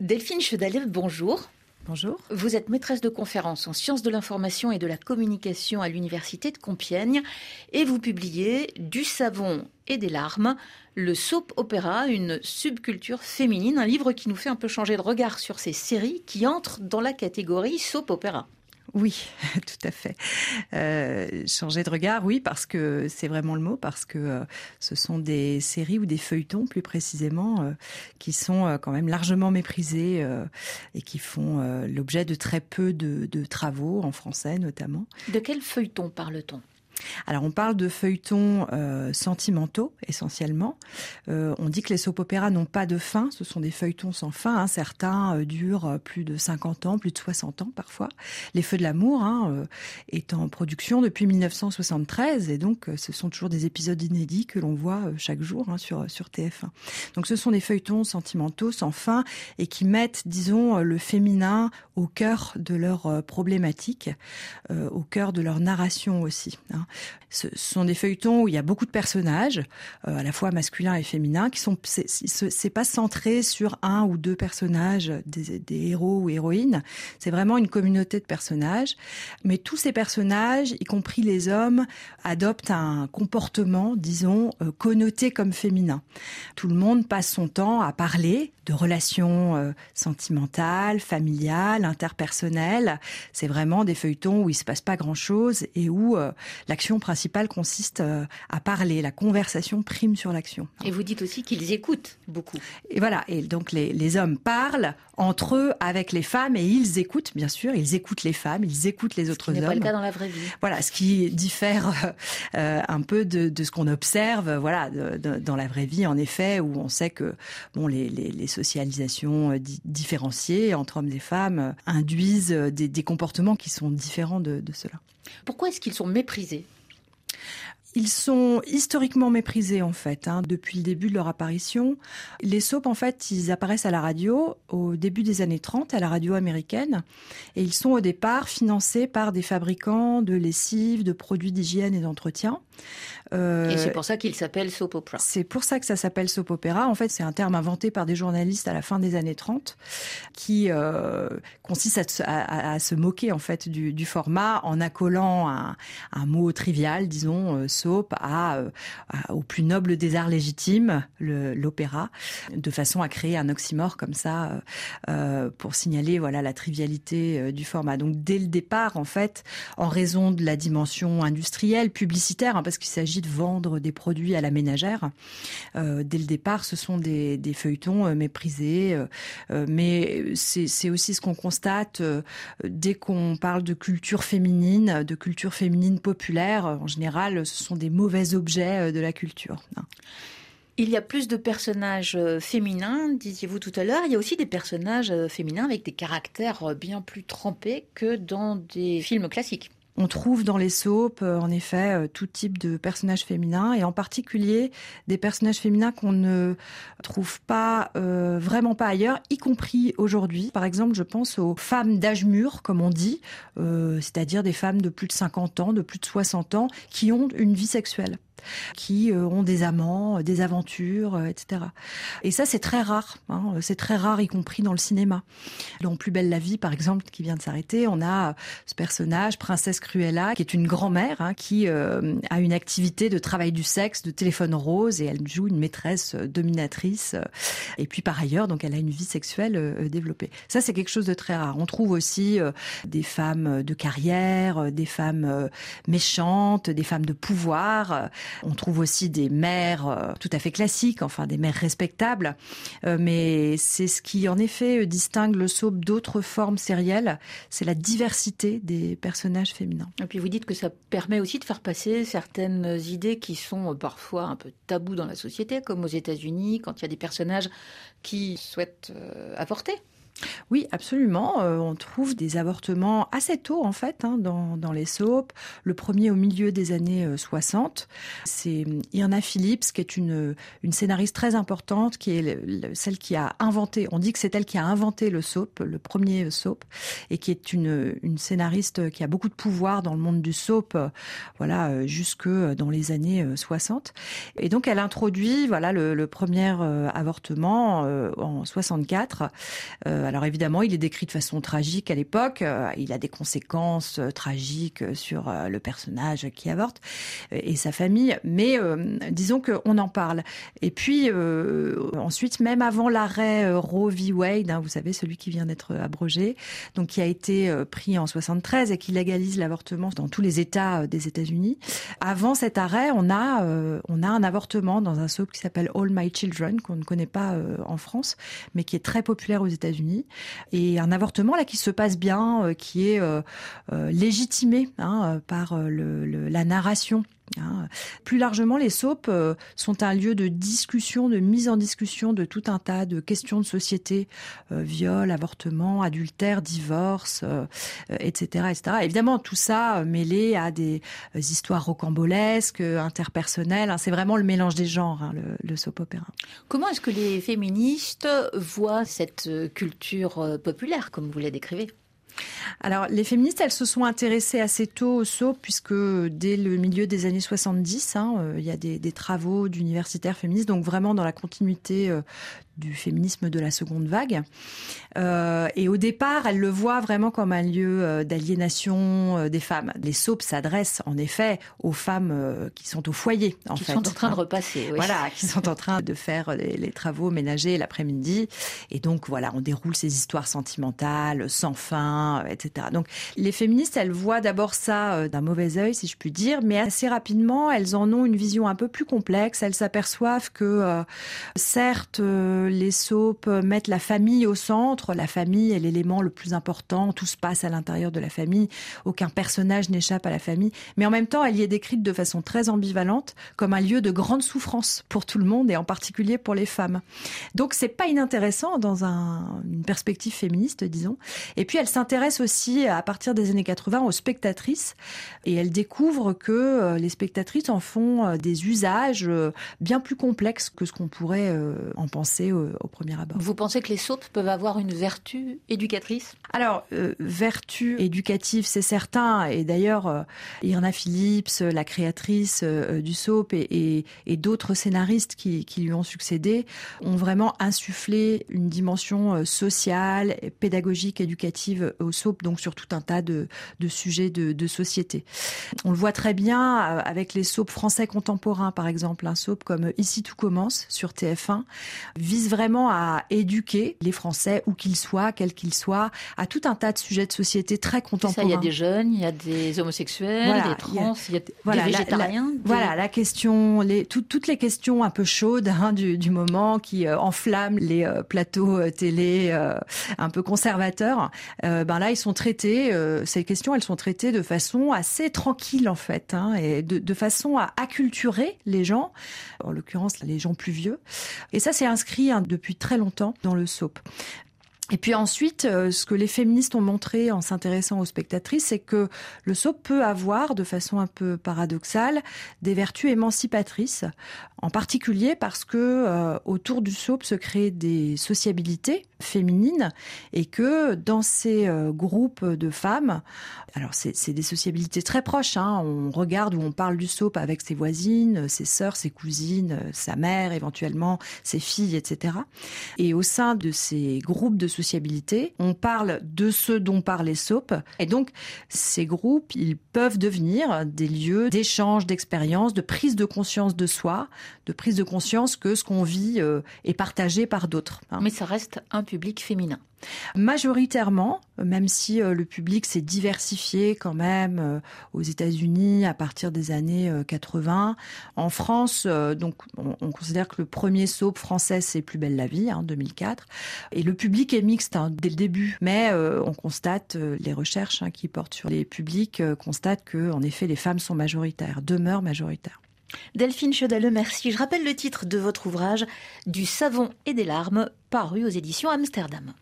Delphine Chedalev, bonjour. Bonjour. Vous êtes maîtresse de conférences en sciences de l'information et de la communication à l'université de Compiègne et vous publiez Du savon et des larmes, le soap opéra, une subculture féminine, un livre qui nous fait un peu changer de regard sur ces séries qui entrent dans la catégorie soap opéra. Oui, tout à fait. Euh, changer de regard, oui, parce que c'est vraiment le mot, parce que euh, ce sont des séries ou des feuilletons, plus précisément, euh, qui sont quand même largement méprisés et qui font l'objet de très peu de, de travaux, en français notamment. De quel feuilleton parle-t-on? Alors on parle de feuilletons euh, sentimentaux essentiellement. Euh, on dit que les soap-opéras n'ont pas de fin, ce sont des feuilletons sans fin. hein. Certains euh, durent euh, plus de 50 ans, plus de 60 ans parfois. Les Feux de l'amour hein, euh, est en production depuis 1973 et donc ce sont toujours des épisodes inédits que l'on voit chaque jour hein, sur, sur TF1. Donc ce sont des feuilletons sentimentaux sans fin et qui mettent, disons, le féminin au cœur de leur problématique, au cœur de leur narration aussi. hein. Ce sont des feuilletons où il y a beaucoup de personnages, euh, à la fois masculins et féminins, qui sont c'est- pas centré sur un ou deux personnages, des, héros ou héroïnes. C'est vraiment une communauté de personnages, mais tous ces personnages, y compris les hommes, adoptent un comportement, disons, euh, connoté comme féminin. Tout le monde passe son temps à parler de relations euh, sentimentales, familiales, interpersonnelles. C'est vraiment des feuilletons où il se passe pas grand-chose et où euh, l'action principale consiste euh, à parler. La conversation prime sur l'action. Et vous dites aussi qu'ils écoutent beaucoup. Et voilà. Et donc les, les hommes parlent entre eux avec les femmes et ils écoutent, bien sûr. Ils écoutent les femmes, ils écoutent les Ce autres qui n'est hommes. pas le cas dans la vraie vie. Voilà, ce qui diffère euh, un peu de, de ce qu'on observe, euh, voilà, de- de- dans la vraie vie, en effet, où on sait que bon, les, les, les socialisations euh, di- différenciées entre hommes et femmes euh, induisent euh, des, des comportements qui sont différents de, de cela. Pourquoi est-ce qu'ils sont méprisés? Ils sont historiquement méprisés en fait hein, depuis le début de leur apparition. Les soaps en fait, ils apparaissent à la radio au début des années 30 à la radio américaine et ils sont au départ financés par des fabricants de lessive, de produits d'hygiène et d'entretien. Euh, Et c'est pour ça qu'ils s'appellent soap opera. c'est pour ça que ça s'appelle soap opéra. En fait, c'est un terme inventé par des journalistes à la fin des années 30 qui euh, consiste à, se- à- à se moquer en fait du, du format en accolant un, un mot trivial, disons euh, à, euh, au plus noble des arts légitimes, l'opéra, de façon à créer un oxymore comme ça euh, euh, pour signaler voilà la trivialité du format. Donc dès le départ, en fait, en raison de la dimension industrielle, publicitaire, hein, parce qu'il s'agit de vendre des produits à la ménagère, dès le départ, ce sont des, feuilletons méprisés. mais c'est aussi ce qu'on constate dès qu'on parle de culture féminine, de culture féminine populaire. En général, ce sont des mauvais objets euh, de la culture. hein. Il y a plus de personnages euh, féminins, disiez-vous tout à l'heure. Il y a aussi des personnages euh, féminins avec des caractères bien plus trempés que dans des films classiques. On trouve dans les soaps, euh, en effet, euh, tout type de personnages féminins, et en particulier des personnages féminins qu'on ne trouve pas euh, vraiment pas ailleurs, y compris aujourd'hui. Par exemple, je pense aux femmes d'âge mûr, comme on dit, c'est-à-dire des femmes de plus de 50 ans, de plus de 60 ans, qui ont une vie sexuelle qui euh, ont des amants, euh, des aventures, euh, etc. Et ça, c'est très rare. hein, c'est très rare, y compris dans le cinéma. Dans Plus belle la vie, par exemple, qui vient de s'arrêter, on a ce personnage, Princesse Cruella, qui est une grand-mère hein, qui euh, a une activité de travail du sexe, de téléphone rose, et elle joue une maîtresse dominatrice. et puis par ailleurs, donc elle a une vie sexuelle euh, développée. Ça, c'est quelque chose de très rare. On trouve aussi euh, des femmes de carrière, des femmes méchantes, des femmes de pouvoir. On trouve aussi des mères euh, tout à fait classiques, enfin des mères respectables. Euh, mais c'est ce qui, en effet, euh, distingue le soap d'autres formes sérielles. C'est la diversité des personnages féminins. Et puis vous dites que ça permet aussi de faire passer certaines idées qui sont parfois un peu tabous dans la société, comme aux États-Unis, quand il y a des personnages qui souhaitent avorter. Oui, absolument. Euh, on trouve des avortements assez tôt, en fait, hein, dans, dans, les soaps. Le premier au milieu des années 60. Euh, C'est Irna Phillips, qui est une, une scénariste très importante, qui est celle qui a inventé, on dit que c'est elle qui a inventé le soap, le premier soap, et qui est une, une scénariste qui a beaucoup de pouvoir dans le monde du soap, euh, voilà, jusque dans les années 60. Et donc, elle introduit, voilà, le, le premier avortement en 64 alors évidemment, il est décrit de façon tragique à l'époque. Euh, il a des conséquences euh, tragiques sur euh, le personnage qui avorte et sa famille. Mais disons qu'on en parle. Et puis ensuite, même avant l'arrêt Roe v. Wade, hein, vous savez, celui qui vient d'être abrogé, donc qui a été pris en 73 et qui légalise l'avortement dans tous les États des États-Unis. Avant cet arrêt, on a on a un avortement dans un soap qui s'appelle All My Children qu'on ne connaît pas en France, mais qui est très populaire aux États-Unis et un avortement là qui se passe bien, euh, qui est euh, euh, légitimé hein, par la narration Hein. Plus largement, les soaps sont un lieu de discussion, de mise en discussion de tout un tas de questions de société, viol, avortement, adultère, divorce, etc., etc. Évidemment, tout ça mêlé à des histoires rocambolesques, interpersonnelles. Hein. c'est vraiment le mélange des genres, hein, le, le soap opéra. Comment est-ce que les féministes voient cette culture euh, populaire, comme vous la décrivez? Alors, les féministes, elles se sont intéressées assez tôt au soap, puisque dès le milieu des années 70, hein, euh, il y a des, des travaux d'universitaires féministes, donc vraiment dans la continuité euh, du féminisme de la seconde vague. Euh, et au départ, elle le voit vraiment comme un lieu euh, d'aliénation euh, des femmes. Les soaps s'adressent en effet aux femmes qui sont au foyer, en qui fait. sont en train de repasser. Oui. Voilà, qui sont en train de faire les, les travaux ménagers l'après-midi. Et donc voilà, on déroule ces histoires sentimentales, sans fin, etc. Donc les féministes, elles voient d'abord ça d'un mauvais œil, si je puis dire, mais assez rapidement, elles en ont une vision un peu plus complexe. Elles s'aperçoivent que certes les soaps mettent la famille au centre. La famille est l'élément le plus important. Tout se passe à l'intérieur de la famille. Aucun personnage n'échappe à la famille. Mais en même temps, elle y est décrite de façon très ambivalente comme un lieu de grande souffrance pour tout le monde et en particulier pour les femmes. Donc c'est pas inintéressant dans un, une perspective féministe, disons. Et puis elle s'intéresse aussi à partir des années 80 aux spectatrices et elle découvre que euh, les spectatrices en font euh, des usages euh, bien plus complexes que ce qu'on pourrait en penser au premier abord. Vous pensez que les soaps peuvent avoir une vertu éducatrice? Alors, euh, vertu éducative, c'est certain. Et d'ailleurs, euh, Irna Phillips, la créatrice euh, du soap, et, et, et d'autres scénaristes qui, qui, lui ont succédé, ont vraiment insufflé une dimension sociale, pédagogique, éducative au soap, donc sur tout un tas de, de sujets de, de, société. On le voit très bien avec les soaps français contemporains, par exemple. Un soap comme Ici tout commence sur TF1 vise vraiment à éduquer les Français, où qu'ils soient, quels qu'ils soient, à tout un tas de sujets de société très contemporains. Il y a des jeunes, il y a des homosexuels, voilà, des trans, il y a, il y a voilà, des végétariens. La, la, des... Voilà, la question, les, tout, toutes les questions un peu chaudes hein, du, du, moment qui euh, enflamment les euh, plateaux euh, télé euh, un peu conservateurs. Ben là, ils sont traités. Ces questions, elles sont traitées de façon assez tranquille en fait, hein, et de, de façon à acculturer les gens, en l'occurrence les gens plus vieux. Et ça, c'est inscrit hein, depuis très longtemps dans le soap. Et puis ensuite, euh, ce que les féministes ont montré en s'intéressant aux spectatrices, c'est que le soap peut avoir, de façon un peu paradoxale, des vertus émancipatrices, en particulier parce que euh, autour du soap se créent des sociabilités féminines et que dans ces euh, groupes de femmes, alors c'est des sociabilités très proches, hein, on regarde ou on parle du soap avec ses voisines, ses sœurs, ses cousines, sa mère éventuellement, ses filles, etc. Et au sein de ces groupes de sociabilité, on parle de ce dont parlent les soaps et donc ces groupes, ils peuvent devenir des lieux d'échange, d'expérience, de prise de conscience de soi, de prise de conscience que ce qu'on vit euh, est partagé par d'autres. Hein. Mais ça reste un public féminin. Majoritairement, même si euh, le public s'est diversifié quand même euh, aux États-Unis à partir des années euh, 80. En France, euh, donc on, on, considère que le premier soap français c'est Plus belle la vie, hein, 2004, et le public est mixte hein, dès le début. Mais euh, on constate les recherches hein, qui portent sur les publics constatent que en effet les femmes sont majoritaires, demeurent majoritaires. Delphine Chaudeleux, merci. Je rappelle le titre de votre ouvrage Du savon et des larmes, paru aux éditions Amsterdam.